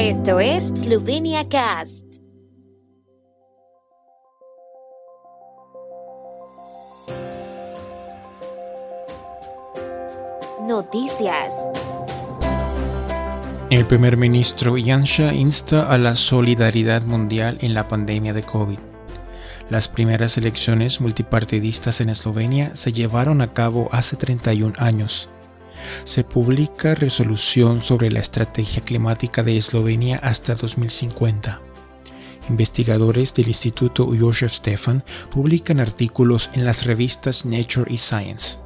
Esto es Slovenia Cast. Noticias. El primer ministro Janša insta a la solidaridad mundial en la pandemia de COVID. Las primeras elecciones multipartidistas en Eslovenia se llevaron a cabo hace 31 años. Se publica resolución sobre la estrategia climática de Eslovenia hasta 2050. Investigadores del Instituto Josef Stefan publican artículos en las revistas Nature y Science.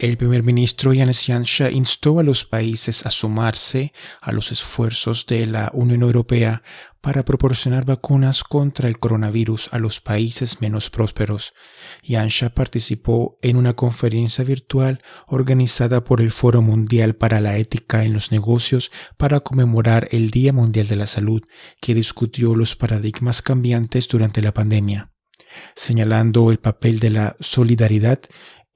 El primer ministro Yanis Janša instó a los países a sumarse a los esfuerzos de la Unión Europea para proporcionar vacunas contra el coronavirus a los países menos prósperos. Janša participó en una conferencia virtual organizada por el Foro Mundial para la Ética en los Negocios para conmemorar el Día Mundial de la Salud, que discutió los paradigmas cambiantes durante la pandemia. Señalando el papel de la solidaridad,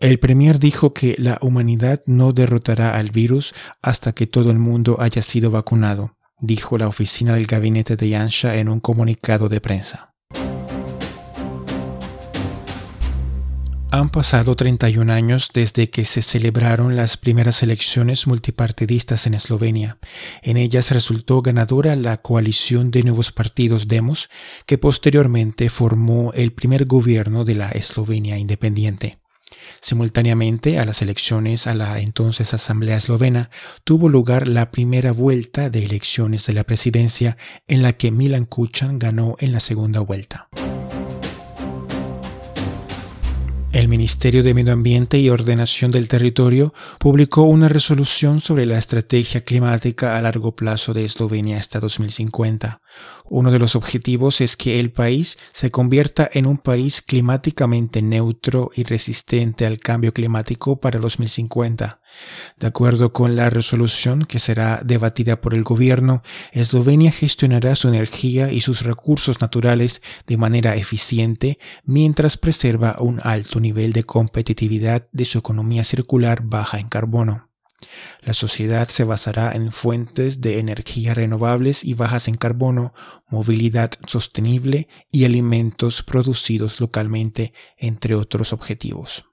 el Premier dijo que la humanidad no derrotará al virus hasta que todo el mundo haya sido vacunado, dijo la oficina del gabinete de Yansha en un comunicado de prensa. Han pasado 31 años desde que se celebraron las primeras elecciones multipartidistas en Eslovenia. En ellas resultó ganadora la coalición de nuevos partidos Demos, que posteriormente formó el primer gobierno de la Eslovenia independiente. Simultáneamente a las elecciones a la entonces Asamblea Eslovena tuvo lugar la primera vuelta de elecciones de la presidencia en la que Milan Kuchan ganó en la segunda vuelta. Ministerio de Medio Ambiente y Ordenación del Territorio publicó una resolución sobre la estrategia climática a largo plazo de Eslovenia hasta 2050. Uno de los objetivos es que el país se convierta en un país climáticamente neutro y resistente al cambio climático para 2050. De acuerdo con la resolución que será debatida por el gobierno, Eslovenia gestionará su energía y sus recursos naturales de manera eficiente mientras preserva un alto nivel de competitividad de su economía circular baja en carbono. La sociedad se basará en fuentes de energía renovables y bajas en carbono, movilidad sostenible y alimentos producidos localmente, entre otros objetivos.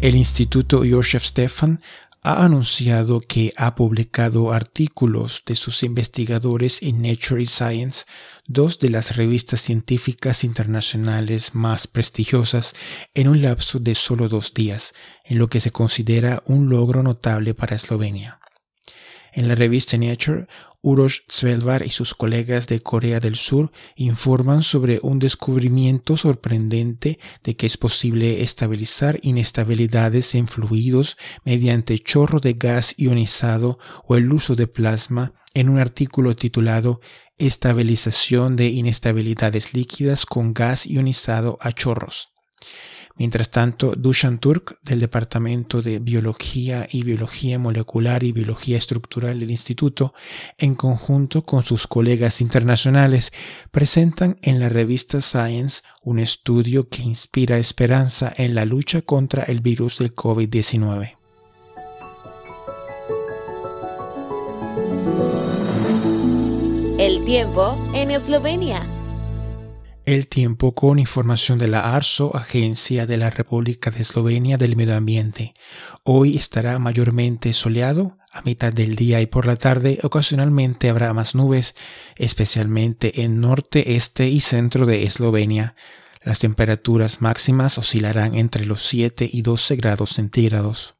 El Instituto Josef Stefan ha anunciado que ha publicado artículos de sus investigadores en Nature y Science, dos de las revistas científicas internacionales más prestigiosas, en un lapso de solo dos días, en lo que se considera un logro notable para Eslovenia. En la revista Nature, Urosh Svelvar y sus colegas de Corea del Sur informan sobre un descubrimiento sorprendente de que es posible estabilizar inestabilidades en fluidos mediante chorro de gas ionizado o el uso de plasma en un artículo titulado Estabilización de inestabilidades líquidas con gas ionizado a chorros. Mientras tanto, Dushan Turk, del Departamento de Biología y Biología Molecular y Biología Estructural del Instituto, en conjunto con sus colegas internacionales, presentan en la revista Science un estudio que inspira esperanza en la lucha contra el virus del COVID-19. El tiempo en Eslovenia. El tiempo con información de la ARSO, Agencia de la República de Eslovenia del Medio Ambiente. Hoy estará mayormente soleado a mitad del día y por la tarde ocasionalmente habrá más nubes, especialmente en norte, este y centro de Eslovenia. Las temperaturas máximas oscilarán entre los 7 y 12 grados centígrados.